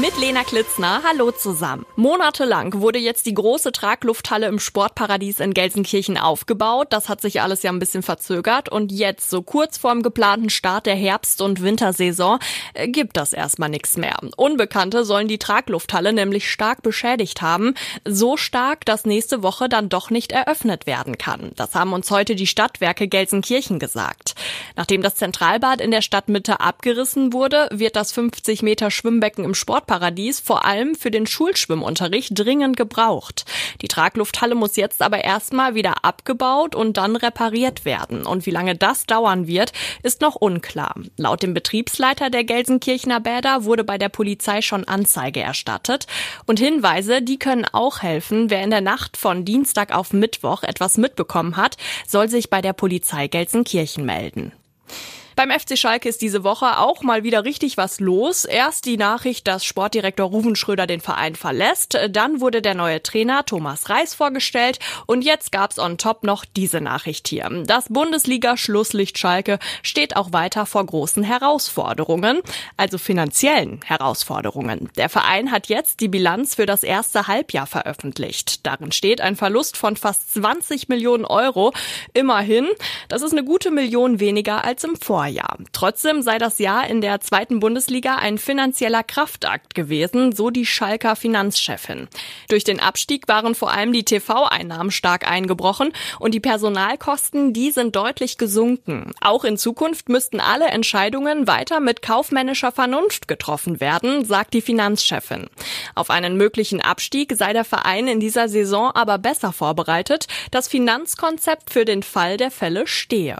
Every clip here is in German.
Mit Lena Klitzner, hallo zusammen. Monatelang wurde jetzt die große Traglufthalle im Sportparadies in Gelsenkirchen aufgebaut. Das hat sich alles ja ein bisschen verzögert und jetzt, so kurz vorm geplanten Start der Herbst- und Wintersaison, äh, gibt das erstmal nichts mehr. Unbekannte sollen die Traglufthalle nämlich stark beschädigt haben. So stark, dass nächste Woche dann doch nicht eröffnet werden kann. Das haben uns heute die Stadtwerke Gelsenkirchen gesagt. Nachdem das Zentralbad in der Stadtmitte abgerissen wurde, wird das 50 Meter Schwimmbecken im Sport Sportparadies vor allem für den Schulschwimmunterricht dringend gebraucht. Die Traglufthalle muss jetzt aber erstmal wieder abgebaut und dann repariert werden. Und wie lange das dauern wird, ist noch unklar. Laut dem Betriebsleiter der Gelsenkirchener Bäder wurde bei der Polizei schon Anzeige erstattet. Und Hinweise, die können auch helfen. Wer in der Nacht von Dienstag auf Mittwoch etwas mitbekommen hat, soll sich bei der Polizei Gelsenkirchen melden. Beim FC Schalke ist diese Woche auch mal wieder richtig was los. Erst die Nachricht, dass Sportdirektor Ruven Schröder den Verein verlässt. Dann wurde der neue Trainer Thomas Reis vorgestellt. Und jetzt gab's on top noch diese Nachricht hier. Das Bundesliga-Schlusslicht Schalke steht auch weiter vor großen Herausforderungen, also finanziellen Herausforderungen. Der Verein hat jetzt die Bilanz für das erste Halbjahr veröffentlicht. Darin steht ein Verlust von fast 20 Millionen Euro. Immerhin, das ist eine gute Million weniger als im Vorjahr. Vorjahr. Trotzdem sei das Jahr in der zweiten Bundesliga ein finanzieller Kraftakt gewesen, so die Schalker Finanzchefin. Durch den Abstieg waren vor allem die TV-Einnahmen stark eingebrochen und die Personalkosten, die sind deutlich gesunken. Auch in Zukunft müssten alle Entscheidungen weiter mit kaufmännischer Vernunft getroffen werden, sagt die Finanzchefin. Auf einen möglichen Abstieg sei der Verein in dieser Saison aber besser vorbereitet. Das Finanzkonzept für den Fall der Fälle stehe.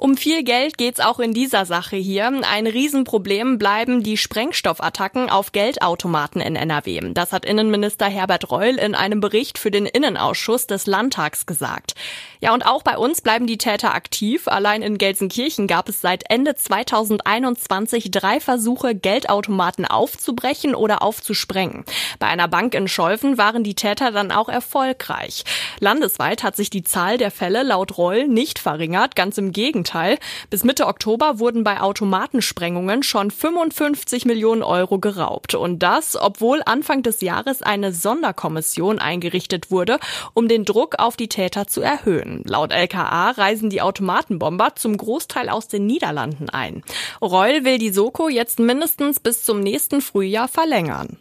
Um viel Geld geht's auch in dieser Sache hier. Ein Riesenproblem bleiben die Sprengstoffattacken auf Geldautomaten in NRW. Das hat Innenminister Herbert Reul in einem Bericht für den Innenausschuss des Landtags gesagt. Ja, und auch bei uns bleiben die Täter aktiv. Allein in Gelsenkirchen gab es seit Ende 2021 drei Versuche, Geldautomaten aufzubrechen oder aufzusprengen. Bei einer Bank in Scholven waren die Täter dann auch erfolgreich. Landesweit hat sich die Zahl der Fälle laut Reul nicht verringert, ganz im Gegenteil. Gegenteil. Bis Mitte Oktober wurden bei Automatensprengungen schon 55 Millionen Euro geraubt. Und das, obwohl Anfang des Jahres eine Sonderkommission eingerichtet wurde, um den Druck auf die Täter zu erhöhen. Laut LKA reisen die Automatenbomber zum Großteil aus den Niederlanden ein. Reul will die Soko jetzt mindestens bis zum nächsten Frühjahr verlängern.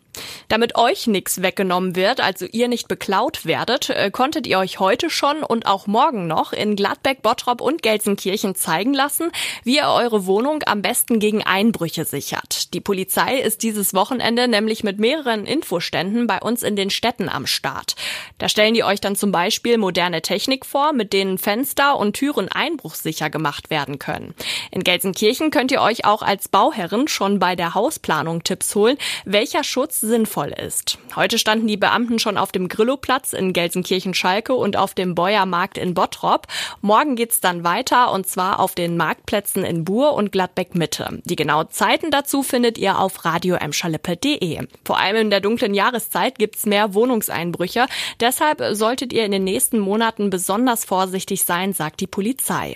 Damit euch nichts weggenommen wird, also ihr nicht beklaut werdet, äh, konntet ihr euch heute schon und auch morgen noch in Gladbeck, Bottrop und Gelsenkirchen zeigen lassen, wie ihr eure Wohnung am besten gegen Einbrüche sichert. Die Polizei ist dieses Wochenende nämlich mit mehreren Infoständen bei uns in den Städten am Start. Da stellen die euch dann zum Beispiel moderne Technik vor, mit denen Fenster und Türen einbruchsicher gemacht werden können. In Gelsenkirchen könnt ihr euch auch als Bauherren schon bei der Hausplanung Tipps holen, welcher Schutz sinnvoll ist. Heute standen die Beamten schon auf dem Grilloplatz in Gelsenkirchen-Schalke und auf dem Bäuermarkt in Bottrop. Morgen geht's dann weiter und zwar auf den Marktplätzen in Buhr und Gladbeck-Mitte. Die genauen Zeiten dazu findet ihr auf radioemschalippe.de. Vor allem in der dunklen Jahreszeit gibt's mehr Wohnungseinbrüche. Deshalb solltet ihr in den nächsten Monaten besonders vorsichtig sein, sagt die Polizei.